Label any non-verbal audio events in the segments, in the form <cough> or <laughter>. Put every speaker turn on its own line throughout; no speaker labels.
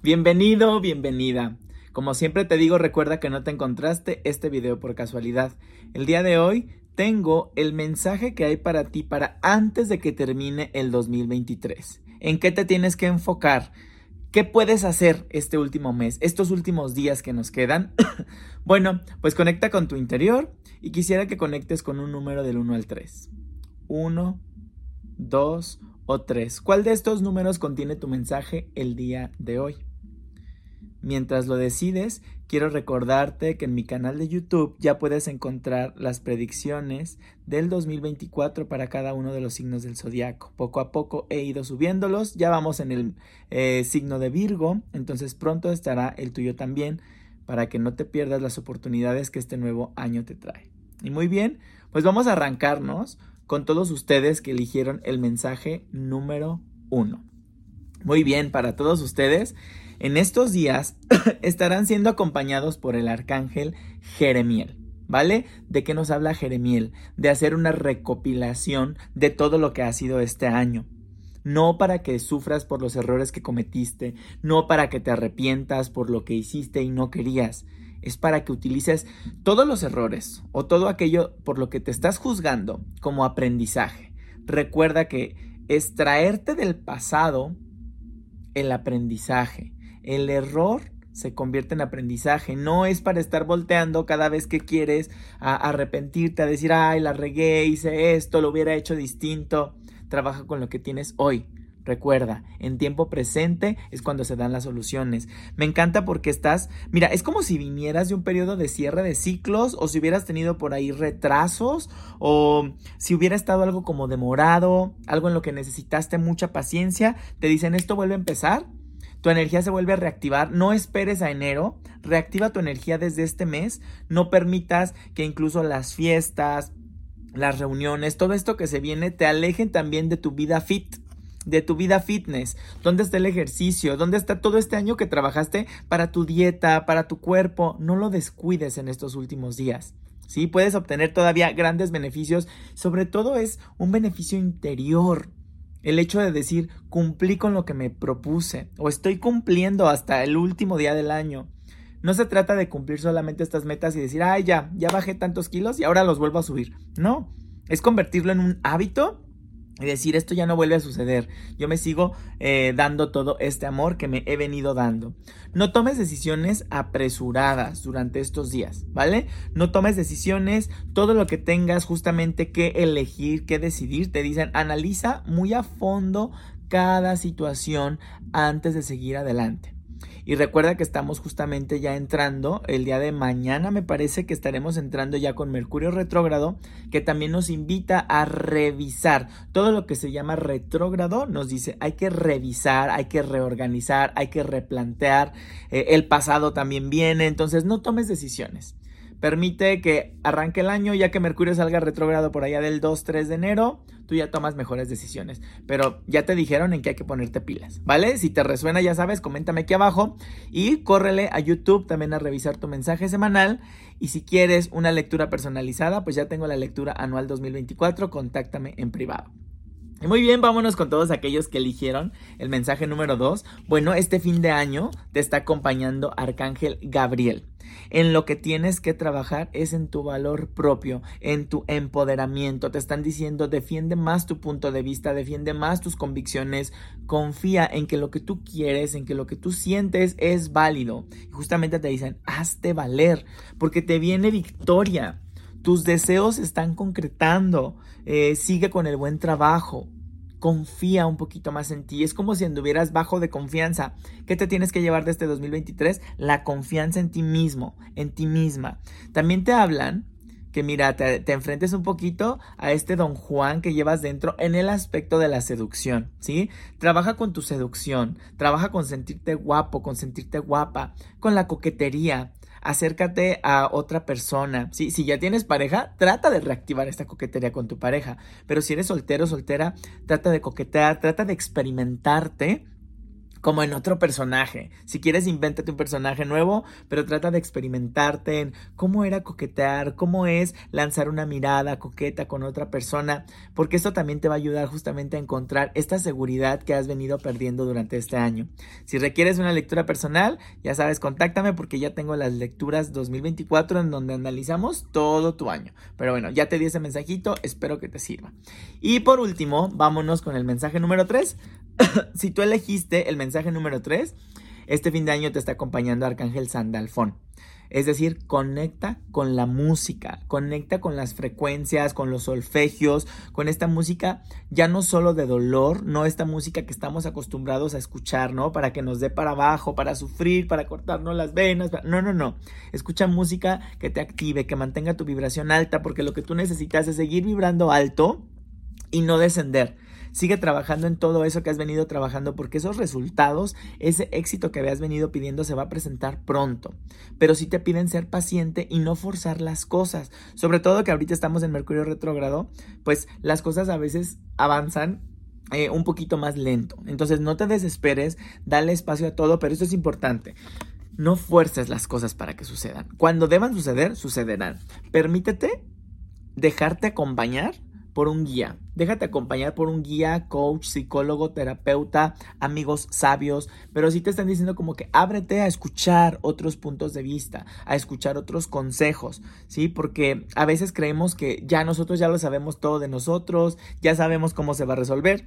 Bienvenido, bienvenida. Como siempre te digo, recuerda que no te encontraste este video por casualidad. El día de hoy tengo el mensaje que hay para ti para antes de que termine el 2023. ¿En qué te tienes que enfocar? ¿Qué puedes hacer este último mes, estos últimos días que nos quedan? <coughs> bueno, pues conecta con tu interior y quisiera que conectes con un número del 1 al 3. 1, 2 o 3. ¿Cuál de estos números contiene tu mensaje el día de hoy? Mientras lo decides, quiero recordarte que en mi canal de YouTube ya puedes encontrar las predicciones del 2024 para cada uno de los signos del zodiaco. Poco a poco he ido subiéndolos, ya vamos en el eh, signo de Virgo, entonces pronto estará el tuyo también para que no te pierdas las oportunidades que este nuevo año te trae. Y muy bien, pues vamos a arrancarnos con todos ustedes que eligieron el mensaje número uno. Muy bien, para todos ustedes. En estos días <coughs> estarán siendo acompañados por el arcángel Jeremiel. ¿Vale? ¿De qué nos habla Jeremiel? De hacer una recopilación de todo lo que ha sido este año. No para que sufras por los errores que cometiste, no para que te arrepientas por lo que hiciste y no querías. Es para que utilices todos los errores o todo aquello por lo que te estás juzgando como aprendizaje. Recuerda que extraerte del pasado el aprendizaje. El error se convierte en aprendizaje. No es para estar volteando cada vez que quieres a arrepentirte, a decir, ay, la regué, hice esto, lo hubiera hecho distinto. Trabaja con lo que tienes hoy. Recuerda, en tiempo presente es cuando se dan las soluciones. Me encanta porque estás, mira, es como si vinieras de un periodo de cierre de ciclos o si hubieras tenido por ahí retrasos o si hubiera estado algo como demorado, algo en lo que necesitaste mucha paciencia, te dicen esto vuelve a empezar. Tu energía se vuelve a reactivar. No esperes a enero. Reactiva tu energía desde este mes. No permitas que incluso las fiestas, las reuniones, todo esto que se viene te alejen también de tu vida fit de tu vida fitness. ¿Dónde está el ejercicio? ¿Dónde está todo este año que trabajaste para tu dieta, para tu cuerpo? No lo descuides en estos últimos días. Sí, puedes obtener todavía grandes beneficios. Sobre todo es un beneficio interior. El hecho de decir, cumplí con lo que me propuse o estoy cumpliendo hasta el último día del año. No se trata de cumplir solamente estas metas y decir, ay, ya, ya bajé tantos kilos y ahora los vuelvo a subir. No, es convertirlo en un hábito y decir esto ya no vuelve a suceder. Yo me sigo eh, dando todo este amor que me he venido dando. No tomes decisiones apresuradas durante estos días, ¿vale? No tomes decisiones, todo lo que tengas justamente que elegir, que decidir, te dicen analiza muy a fondo cada situación antes de seguir adelante. Y recuerda que estamos justamente ya entrando, el día de mañana me parece que estaremos entrando ya con Mercurio retrógrado, que también nos invita a revisar. Todo lo que se llama retrógrado, nos dice hay que revisar, hay que reorganizar, hay que replantear, eh, el pasado también viene, entonces no tomes decisiones permite que arranque el año, ya que Mercurio salga retrógrado por allá del 2-3 de enero, tú ya tomas mejores decisiones. Pero ya te dijeron en qué hay que ponerte pilas, ¿vale? Si te resuena, ya sabes, coméntame aquí abajo y córrele a YouTube también a revisar tu mensaje semanal. Y si quieres una lectura personalizada, pues ya tengo la lectura anual 2024, contáctame en privado. Muy bien, vámonos con todos aquellos que eligieron el mensaje número 2. Bueno, este fin de año te está acompañando Arcángel Gabriel. En lo que tienes que trabajar es en tu valor propio, en tu empoderamiento. Te están diciendo, defiende más tu punto de vista, defiende más tus convicciones, confía en que lo que tú quieres, en que lo que tú sientes es válido. Y justamente te dicen, hazte valer, porque te viene victoria. Tus deseos se están concretando. Eh, sigue con el buen trabajo. Confía un poquito más en ti. Es como si anduvieras bajo de confianza. ¿Qué te tienes que llevar de este 2023? La confianza en ti mismo, en ti misma. También te hablan que mira, te, te, enfrentes un poquito a este don Juan que llevas dentro en el aspecto de la seducción, ¿sí? Trabaja con tu seducción, trabaja con sentirte guapo, con sentirte guapa, con la coquetería, acércate a otra persona. ¿sí? Si ya tienes pareja, trata de reactivar esta coquetería con tu pareja. Pero si eres soltero o soltera, trata de coquetear, trata de experimentarte como en otro personaje. Si quieres, invéntate un personaje nuevo, pero trata de experimentarte en cómo era coquetear, cómo es lanzar una mirada coqueta con otra persona, porque esto también te va a ayudar justamente a encontrar esta seguridad que has venido perdiendo durante este año. Si requieres una lectura personal, ya sabes, contáctame porque ya tengo las lecturas 2024 en donde analizamos todo tu año. Pero bueno, ya te di ese mensajito, espero que te sirva. Y por último, vámonos con el mensaje número 3. <laughs> si tú elegiste el mensaje número 3, este fin de año te está acompañando Arcángel Sandalfón. Es decir, conecta con la música, conecta con las frecuencias, con los solfegios, con esta música ya no solo de dolor, no esta música que estamos acostumbrados a escuchar, ¿no? Para que nos dé para abajo, para sufrir, para cortarnos las venas. No, no, no. Escucha música que te active, que mantenga tu vibración alta, porque lo que tú necesitas es seguir vibrando alto y no descender. Sigue trabajando en todo eso que has venido trabajando porque esos resultados, ese éxito que habías venido pidiendo se va a presentar pronto. Pero sí te piden ser paciente y no forzar las cosas. Sobre todo que ahorita estamos en Mercurio retrógrado, pues las cosas a veces avanzan eh, un poquito más lento. Entonces no te desesperes, dale espacio a todo, pero esto es importante. No fuerces las cosas para que sucedan. Cuando deban suceder, sucederán. Permítete dejarte acompañar por un guía. Déjate acompañar por un guía, coach, psicólogo, terapeuta, amigos sabios, pero si te están diciendo como que ábrete a escuchar otros puntos de vista, a escuchar otros consejos, ¿sí? Porque a veces creemos que ya nosotros ya lo sabemos todo de nosotros, ya sabemos cómo se va a resolver.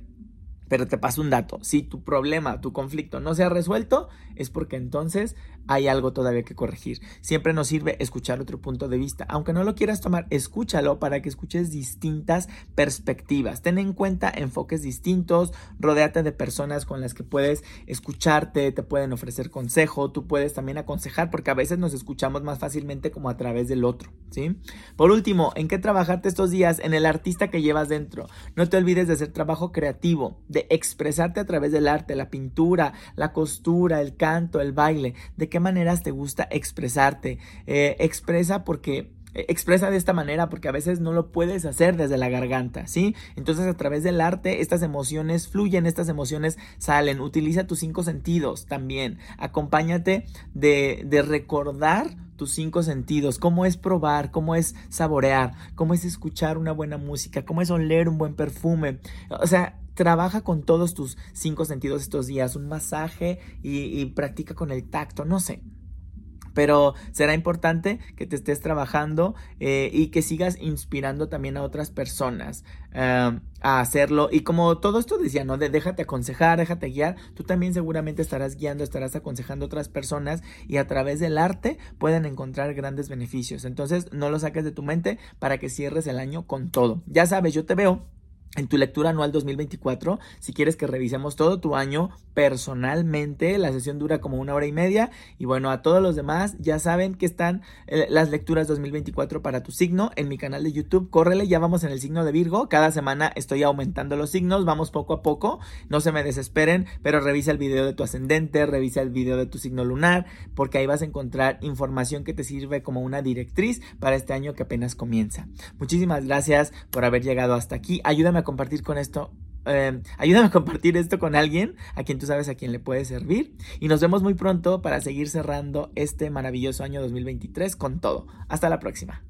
Pero te paso un dato, si tu problema, tu conflicto no se ha resuelto, es porque entonces hay algo todavía que corregir. Siempre nos sirve escuchar otro punto de vista. Aunque no lo quieras tomar, escúchalo para que escuches distintas perspectivas. Ten en cuenta enfoques distintos, rodéate de personas con las que puedes escucharte, te pueden ofrecer consejo, tú puedes también aconsejar porque a veces nos escuchamos más fácilmente como a través del otro, ¿sí? Por último, ¿en qué trabajarte estos días? En el artista que llevas dentro. No te olvides de hacer trabajo creativo, de expresarte a través del arte, la pintura, la costura, el canto, el baile, de qué maneras te gusta expresarte. Eh, expresa porque expresa de esta manera porque a veces no lo puedes hacer desde la garganta, ¿sí? Entonces a través del arte estas emociones fluyen, estas emociones salen. Utiliza tus cinco sentidos también. Acompáñate de, de recordar tus cinco sentidos, cómo es probar, cómo es saborear, cómo es escuchar una buena música, cómo es oler un buen perfume. O sea, trabaja con todos tus cinco sentidos estos días, un masaje y, practica con el tacto, no sé. Pero será importante que te estés trabajando eh, y que sigas inspirando también a otras personas eh, a hacerlo. Y como todo esto decía, ¿no? De déjate aconsejar, déjate guiar, tú también seguramente estarás guiando, estarás aconsejando a otras personas y a través del arte pueden encontrar grandes beneficios. Entonces no lo saques de tu mente para que cierres el año con todo. Ya sabes, yo te veo en tu lectura anual 2024, si quieres que revisemos todo tu año personalmente, la sesión dura como una hora y media y bueno, a todos los demás ya saben que están eh, las lecturas 2024 para tu signo en mi canal de YouTube, córrele, ya vamos en el signo de Virgo, cada semana estoy aumentando los signos, vamos poco a poco, no se me desesperen, pero revisa el video de tu ascendente, revisa el video de tu signo lunar, porque ahí vas a encontrar información que te sirve como una directriz para este año que apenas comienza. Muchísimas gracias por haber llegado hasta aquí, ayúdame compartir con esto. Em, ayúdame a compartir esto con alguien a quien tú sabes a quien le puede servir. Y nos vemos muy pronto para seguir cerrando este maravilloso año 2023 con todo. Hasta la próxima.